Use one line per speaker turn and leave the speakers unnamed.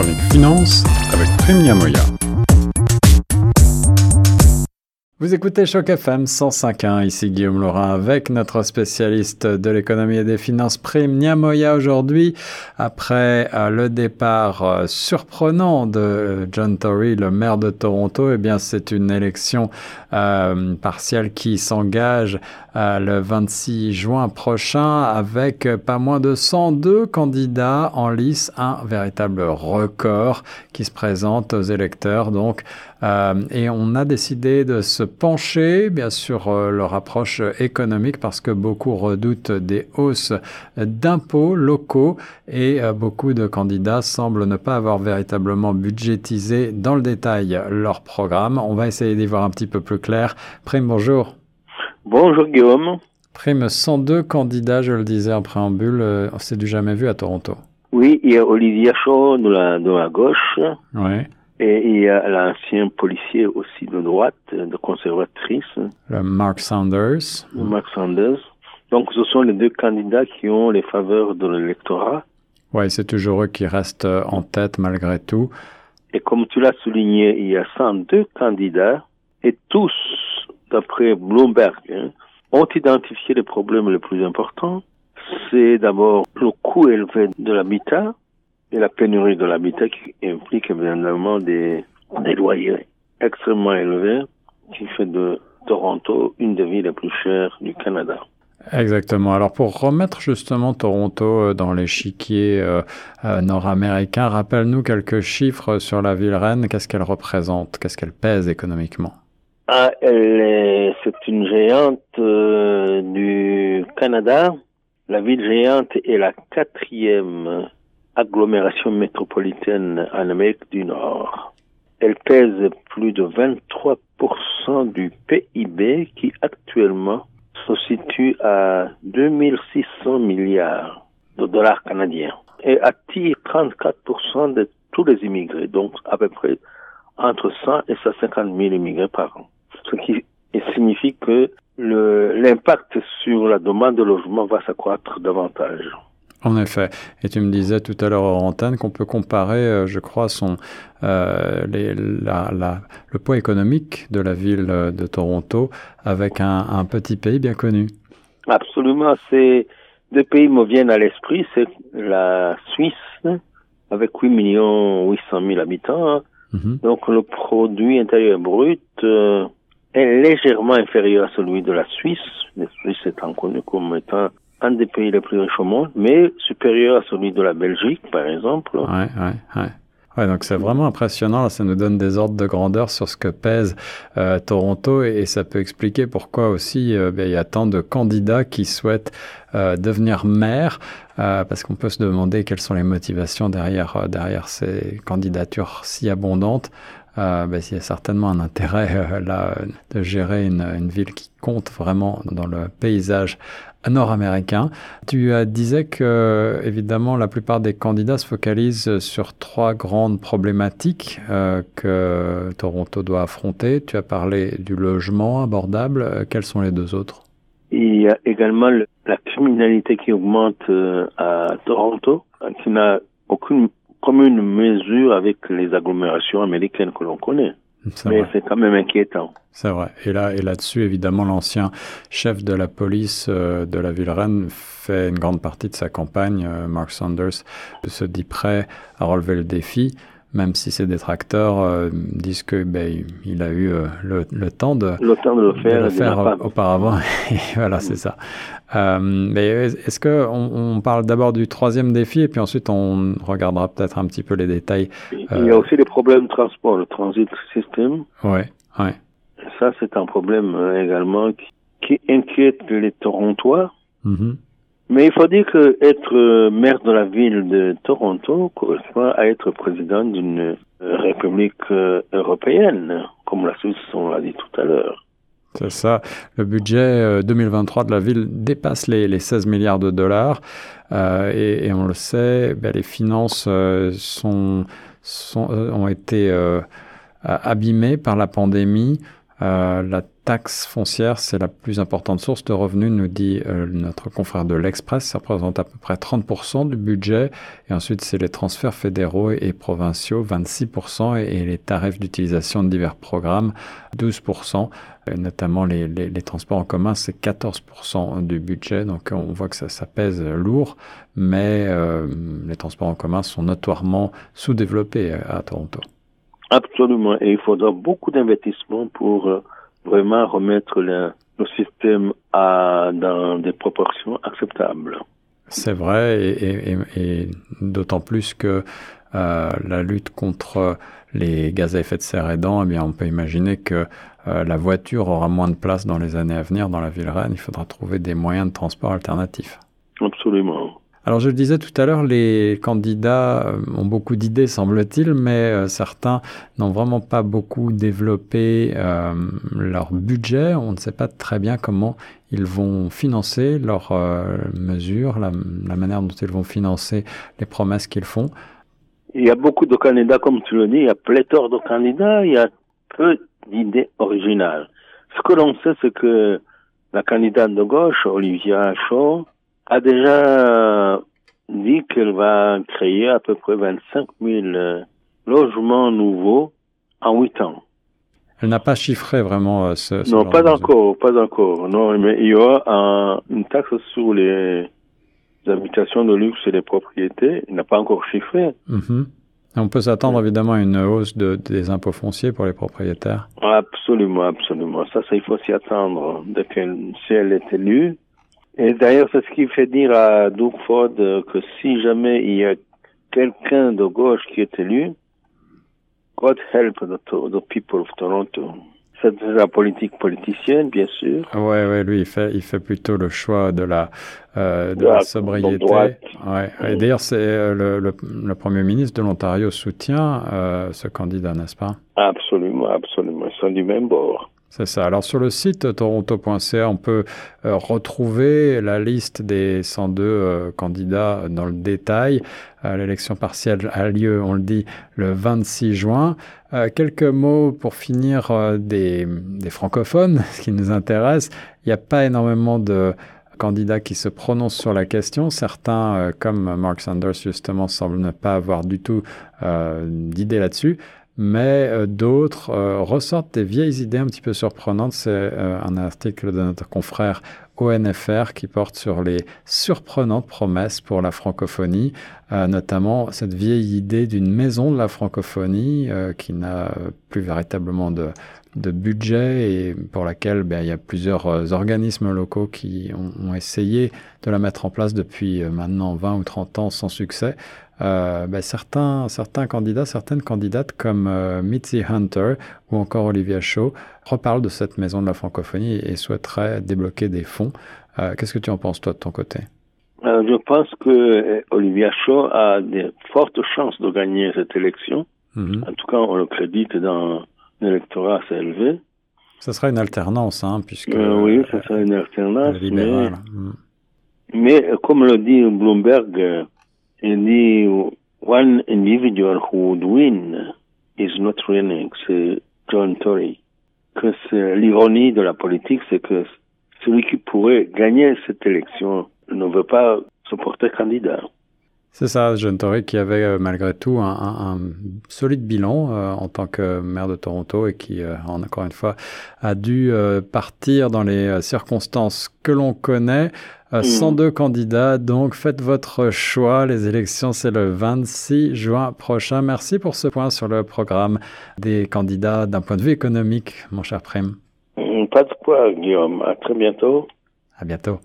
chronique finance avec Prime Moya. Vous écoutez Choc FM 105.1, ici Guillaume Laurin avec notre spécialiste de l'économie et des finances Prime Niamoya aujourd'hui. Après euh, le départ euh, surprenant de John Tory, le maire de Toronto, eh bien c'est une élection euh, partielle qui s'engage le 26 juin prochain avec pas moins de 102 candidats en lice, un véritable record qui se présente aux électeurs. Donc, et on a décidé de se pencher bien sûr euh, leur approche économique parce que beaucoup redoutent des hausses d'impôts locaux et euh, beaucoup de candidats semblent ne pas avoir véritablement budgétisé dans le détail leur programme. On va essayer d'y voir un petit peu plus clair. Prime, bonjour.
Bonjour Guillaume.
Prime, 102 candidats, je le disais en préambule, euh, c'est du jamais vu à Toronto.
Oui, il y a Olivier Chaud de la, de la gauche.
Oui.
Et il y a l'ancien policier aussi de droite, de conservatrice.
Le Mark Sanders.
Mark Sanders. Donc ce sont les deux candidats qui ont les faveurs de l'électorat.
Oui, c'est toujours eux qui restent en tête malgré tout.
Et comme tu l'as souligné, il y a 102 candidats et tous, d'après Bloomberg, hein, ont identifié les problèmes les plus importants. C'est d'abord le coût élevé de l'habitat, et la pénurie de l'habitat qui implique évidemment des, loyers extrêmement élevés qui fait de Toronto une des villes les plus chères du Canada.
Exactement. Alors pour remettre justement Toronto euh, dans l'échiquier euh, euh, nord-américain, rappelle-nous quelques chiffres sur la ville reine. Qu'est-ce qu'elle représente? Qu'est-ce qu'elle pèse économiquement?
Ah, c'est une géante du Canada. La ville géante est la quatrième agglomération métropolitaine en Amérique du Nord. Elle pèse plus de 23% du PIB qui actuellement se situe à 2600 milliards de dollars canadiens et attire 34% de tous les immigrés, donc à peu près entre 100 et 150 000 immigrés par an. Ce qui signifie que l'impact sur la demande de logement va s'accroître davantage.
En effet. Et tu me disais tout à l'heure en antenne qu'on peut comparer, euh, je crois, son, euh, les, la, la, le poids économique de la ville de Toronto avec un, un petit pays bien connu.
Absolument. C'est deux pays me viennent à l'esprit. C'est la Suisse avec 8 millions 800 000 habitants. Mhm. Donc le produit intérieur brut euh, est légèrement inférieur à celui de la Suisse. La Suisse étant connue comme étant un des pays les plus riches au monde, mais supérieur à celui de la Belgique, par exemple.
Ouais, ouais, ouais. Ouais, donc c'est vraiment impressionnant. Ça nous donne des ordres de grandeur sur ce que pèse euh, Toronto et, ça peut expliquer pourquoi aussi euh, ben, il y a tant de candidats qui souhaitent euh, devenir maire, parce qu'on peut se demander quelles sont les motivations derrière derrière ces candidatures si abondantes. Euh, ben, il y a certainement un intérêt là de gérer une, ville qui compte vraiment dans le paysage nord-américain. Tu disais que, évidemment, la plupart des candidats se focalisent sur trois grandes problématiques euh, que Toronto doit affronter. Tu as parlé du logement abordable. Euh, quels sont les deux autres?
Il y a également la criminalité qui augmente euh, à Toronto, qui n'a aucune commune mesure avec les agglomérations américaines que l'on connaît. Mais c'est quand même inquiétant.
C'est vrai. Et là, et là-dessus, évidemment, l'ancien chef de la police euh, de la ville reine fait une grande partie de sa campagne. Euh, Mark Sanders se dit prêt à relever le défi même si ses détracteurs euh, disent que ben, il a eu euh, le, le, temps de
le temps de le faire,
de le faire auparavant. et voilà, c'est ça. Euh, mais est-ce que on, on parle d'abord du troisième défi et puis ensuite on regardera peut-être un petit peu les détails.
Il y a aussi les problèmes de transport, le transit system.
Ouais, ouais.
Ça, c'est un problème également qui, qui inquiète les Torontois. Mm mais il faut dire que être euh, maire de la ville de Toronto correspond à être président d'une euh, république euh, européenne, comme la Suisse, on l'a dit tout à l'heure.
C'est ça. Le budget 2023 de la ville dépasse les, les 16 milliards de dollars. Et, on le sait, ben, les finances ont été abîmées par la pandémie. Taxe foncière, c'est la plus importante source de revenus, nous dit euh, notre confrère de l'Express. Ça représente à peu près 30% du budget. Et ensuite, c'est les transferts fédéraux et provinciaux, 26%, et, les tarifs d'utilisation de divers programmes, 12%. Et notamment les, transports en commun, c'est 14% du budget. Donc on voit que ça, pèse lourd, mais euh, les transports en commun sont notoirement sous-développés à Toronto.
Absolument. Et il faudra beaucoup d'investissements pour euh, vraiment remettre le, système à, dans des proportions acceptables.
C'est vrai, et, d'autant plus que euh, la lutte contre les gaz à effet de serre aidant, eh bien, on peut imaginer que euh, la voiture aura moins de place dans les années à venir dans la ville reine. Il faudra trouver des moyens de transport alternatifs.
Absolument.
Alors je le disais tout à l'heure, les candidats euh, ont beaucoup d'idées, semble-t-il, mais euh, certains n'ont vraiment pas beaucoup développé euh, leur budget. On ne sait pas très bien comment ils vont financer leurs mesures, la, manière dont ils vont financer les promesses qu'ils font.
Il y a beaucoup de candidats, comme tu le dis, il y a pléthore de candidats, il y a peu d'idées originales. Ce que l'on sait, c'est que la candidate de gauche, Olivia Shaw, a déjà dit qu'elle va créer à peu près 25 000 euh, logements nouveaux en 8 ans.
Elle n'a pas chiffré vraiment euh, ce,
ce Non, pas encore, pas encore. Non, mais il y aura une taxe sur les, habitations de luxe et les propriétés. Il n'a pas encore chiffré.
Mhm. On peut s'attendre évidemment à une hausse de, des impôts fonciers pour les propriétaires.
Absolument, absolument. Ça, ça il faut s'y attendre. Dès qu'elle, si elle est élue, et d'ailleurs, c'est ce qui fait dire à Doug Ford que si jamais il y a quelqu'un de gauche qui est élu, God help the, people of Toronto. C'est la politique politicienne, bien sûr.
Ouais, ouais, lui, il fait, il fait plutôt le choix de la, euh, de la, sobriété. Ouais. Et d'ailleurs, c'est euh, le, le, premier ministre de l'Ontario soutient euh, ce candidat, n'est-ce pas?
Absolument, absolument. Ils sont du même bord.
C'est ça. Alors sur le site toronto.ca, on peut euh, retrouver la liste des 102 euh, candidats dans le détail. Euh, l'élection partielle a lieu, on le dit, le 26 juin. quelques mots pour finir des, des, francophones, ce qui nous intéresse. Il n'y a pas énormément de candidats qui se prononcent sur la question. Certains, comme Mark Sanders justement, semblent ne pas avoir du tout d'idée là-dessus mais euh, d'autres euh, ressortent des vieilles idées un petit peu surprenantes. C'est euh, un article de notre confrère ONFR qui porte sur les surprenantes promesses pour la francophonie, notamment cette vieille idée d'une maison de la francophonie qui n'a plus véritablement de, budget et pour laquelle ben, il y a plusieurs organismes locaux qui ont, essayé de la mettre en place depuis maintenant 20 ou 30 ans sans succès. Euh, ben, certains, certains candidats, certaines candidates comme euh, Mitzi Hunter ou encore Olivia Shaw reparlent de cette maison de la francophonie et, souhaiteraient débloquer des fonds. Euh, qu'est-ce que tu en penses toi de ton côté?
Je pense que Olivia Shaw a de fortes chances de gagner cette élection. Mhm. En tout cas, on le crédite dans un électorat assez élevé.
Ce sera une alternance, hein, puisque.
oui, ce sera une alternance. Mais, mhm. mais, comme le dit Bloomberg, dit one individual who would win is not winning, c'est John Tory. Que c'est l'ironie de la politique, c'est que celui qui pourrait gagner cette élection ne veut pas se porter candidat.
C'est ça, John Tory qui avait euh, malgré tout un, un, solide bilan euh, en tant que maire de Toronto et qui, euh, encore une fois, a dû partir dans les circonstances que l'on connaît. 102 mm. candidats, donc faites votre choix. Les élections, c'est le 26 juin prochain. Merci pour ce point sur le programme des candidats d'un point de vue économique, mon cher Prime.
Mm, pas de quoi, Guillaume. À très bientôt.
À bientôt.